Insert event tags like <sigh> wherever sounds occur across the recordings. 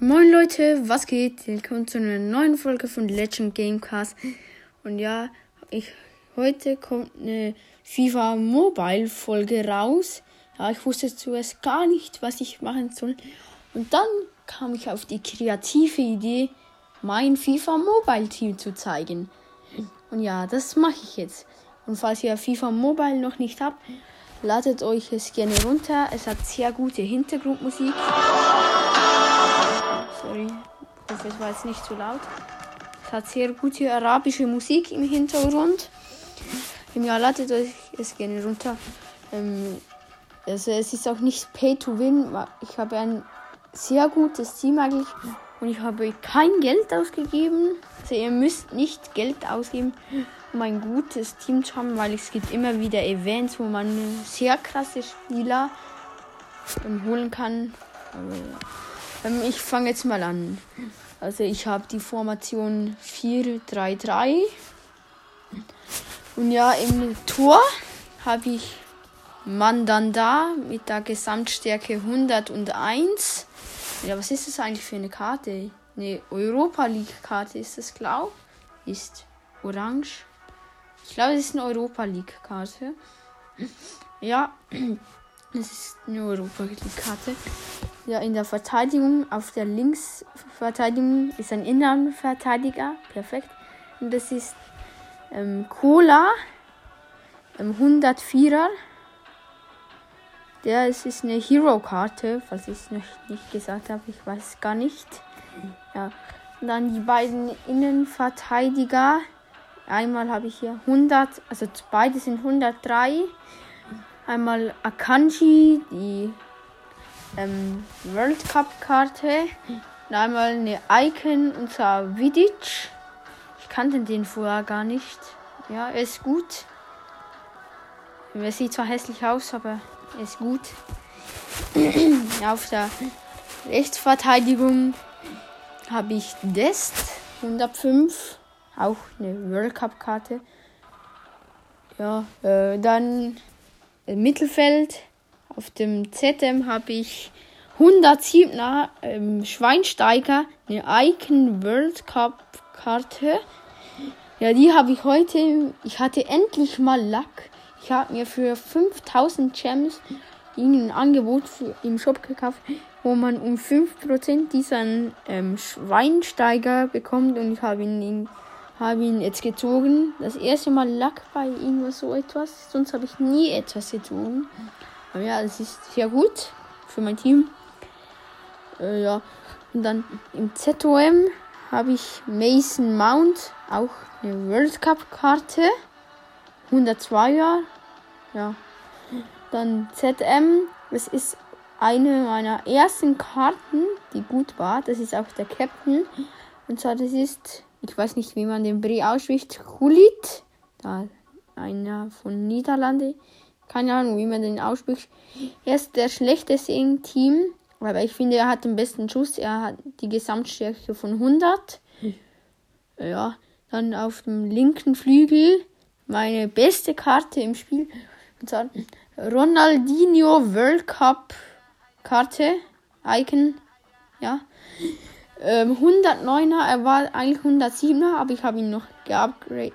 Moin Leute, was geht? Willkommen zu einer neuen Folge von Legend Gamecast. Und ja, ich heute kommt eine FIFA Mobile Folge raus. Ja, ich wusste zuerst gar nicht, was ich machen soll. Und dann kam ich auf die kreative Idee, mein FIFA Mobile Team zu zeigen. Und ja, das mache ich jetzt. Und falls ihr FIFA Mobile noch nicht habt, ladet euch es gerne runter. Es hat sehr gute Hintergrundmusik. Sorry, es war jetzt nicht zu laut. Es hat sehr gute arabische Musik im Hintergrund. Ja, ladet euch es gerne runter. Ähm, also es ist auch nicht Pay to Win. Ich habe ein sehr gutes Team eigentlich und ich habe kein Geld ausgegeben. Also ihr müsst nicht Geld ausgeben, um ein gutes Team zu haben, weil es gibt immer wieder Events, wo man sehr krasse Spieler ähm, holen kann. Aber, ähm, ich fange jetzt mal an. Also ich habe die Formation 4-3-3. Und ja, im Tor habe ich Mandanda mit der Gesamtstärke 101. Ja, was ist das eigentlich für eine Karte? Eine Europa League Karte ist das, glaube Ist orange. Ich glaube, es ist eine Europa League Karte. Ja, <clears throat> es ist eine Europa League Karte. Ja, in der Verteidigung, auf der Linksverteidigung ist ein Innenverteidiger. Perfekt. Und das ist ähm, Cola. Ähm, 104er. Der es ist eine Hero-Karte, falls ich es noch nicht gesagt habe. Ich weiß gar nicht. Ja. Und dann die beiden Innenverteidiger. Einmal habe ich hier 100, also beide sind 103. Einmal Akanji, die ähm, World Cup Karte. Einmal eine Icon, und zwar Vidic. Ich kannte den vorher gar nicht. Ja, er ist gut. Er sieht zwar hässlich aus, aber er ist gut. <clears throat> Auf der Rechtsverteidigung habe ich Dest 105. Auch eine World Cup Karte. Ja, äh, dann Mittelfeld. Auf dem ZM habe ich 107er ähm, Schweinsteiger, eine Icon World Cup Karte. Ja, die habe ich heute. Ich hatte endlich mal Lack. Ich habe mir für 5000 Gems ein Angebot für, im Shop gekauft, wo man um 5% diesen ähm, Schweinsteiger bekommt und ich habe ihn, hab ihn jetzt gezogen. Das erste Mal Lack bei oder so etwas. Sonst habe ich nie etwas gezogen. Aber ja, das ist sehr gut für mein Team. Äh, ja. Und dann im ZOM habe ich Mason Mount, auch eine World Cup Karte. 102er. Ja. Dann ZM, das ist eine meiner ersten Karten, die gut war. Das ist auch der Captain. Und zwar, das ist, ich weiß nicht, wie man den Bre ausspricht, Hulit. Da einer von Niederlande. Keine Ahnung, wie man den ausspricht. Er ist der schlechteste im Team. Aber ich finde, er hat den besten Schuss. Er hat die Gesamtstärke von 100. Ja, dann auf dem linken Flügel meine beste Karte im Spiel. Und zwar Ronaldinho World Cup Karte. Icon. Ja. Ähm, 109er, er war eigentlich 107er, aber ich habe ihn noch geupgradet.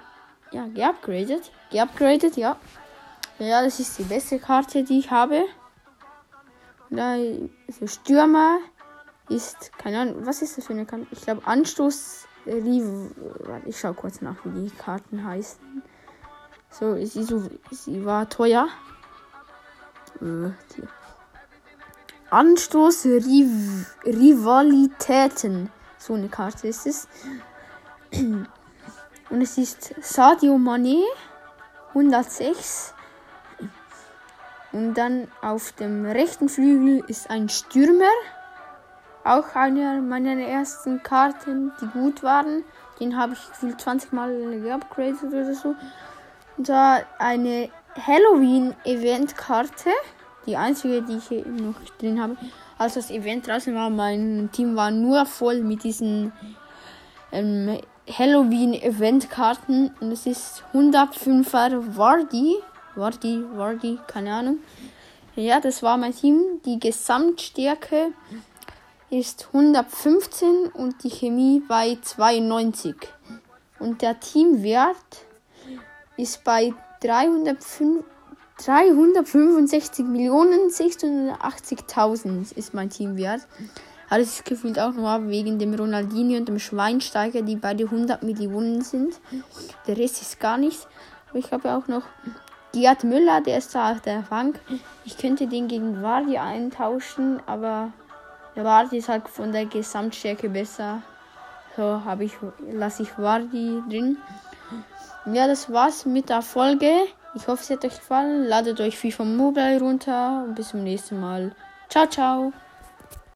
Ja, geupgradet. Geupgradet, ja. Ja, das ist die beste Karte, die ich habe. Da, also Stürmer ist, keine Ahnung, was ist das für eine Karte? Ich glaube Anstoß. Ich schau kurz nach, wie die Karten heißen. So, sie, so, sie war teuer. Äh, Anstoß Riv Rivalitäten. So eine Karte ist es. Und es ist Sadio Mané 106. Und dann auf dem rechten Flügel ist ein Stürmer. Auch einer meiner ersten Karten, die gut waren. Den habe ich gefühlt 20 Mal geupgradet oder so. Und zwar eine Halloween-Event-Karte. Die einzige, die ich noch drin habe. Als das Event draußen war, mein Team war nur voll mit diesen ähm, Halloween-Event-Karten. Und es ist 105er Wardi. Wardi, Wardi, keine Ahnung. Ja, das war mein Team. Die Gesamtstärke ist 115 und die Chemie bei 92. Und der Teamwert ist bei 305, 365 Millionen 680.000 ist mein Teamwert. Das ist gefühlt auch nur wegen dem Ronaldinho und dem Schweinsteiger, die beide 100 Millionen sind. Der Rest ist gar nichts. Aber ich habe auch noch Gerd Müller, der ist da auf der Bank. Ich könnte den gegen Vardy eintauschen, aber der Vardy ist halt von der Gesamtstärke besser. So habe ich, lasse ich Vardy drin. Ja, das war's mit der Folge. Ich hoffe, es hat euch gefallen. Ladet euch FIFA Mobile runter und bis zum nächsten Mal. Ciao, ciao.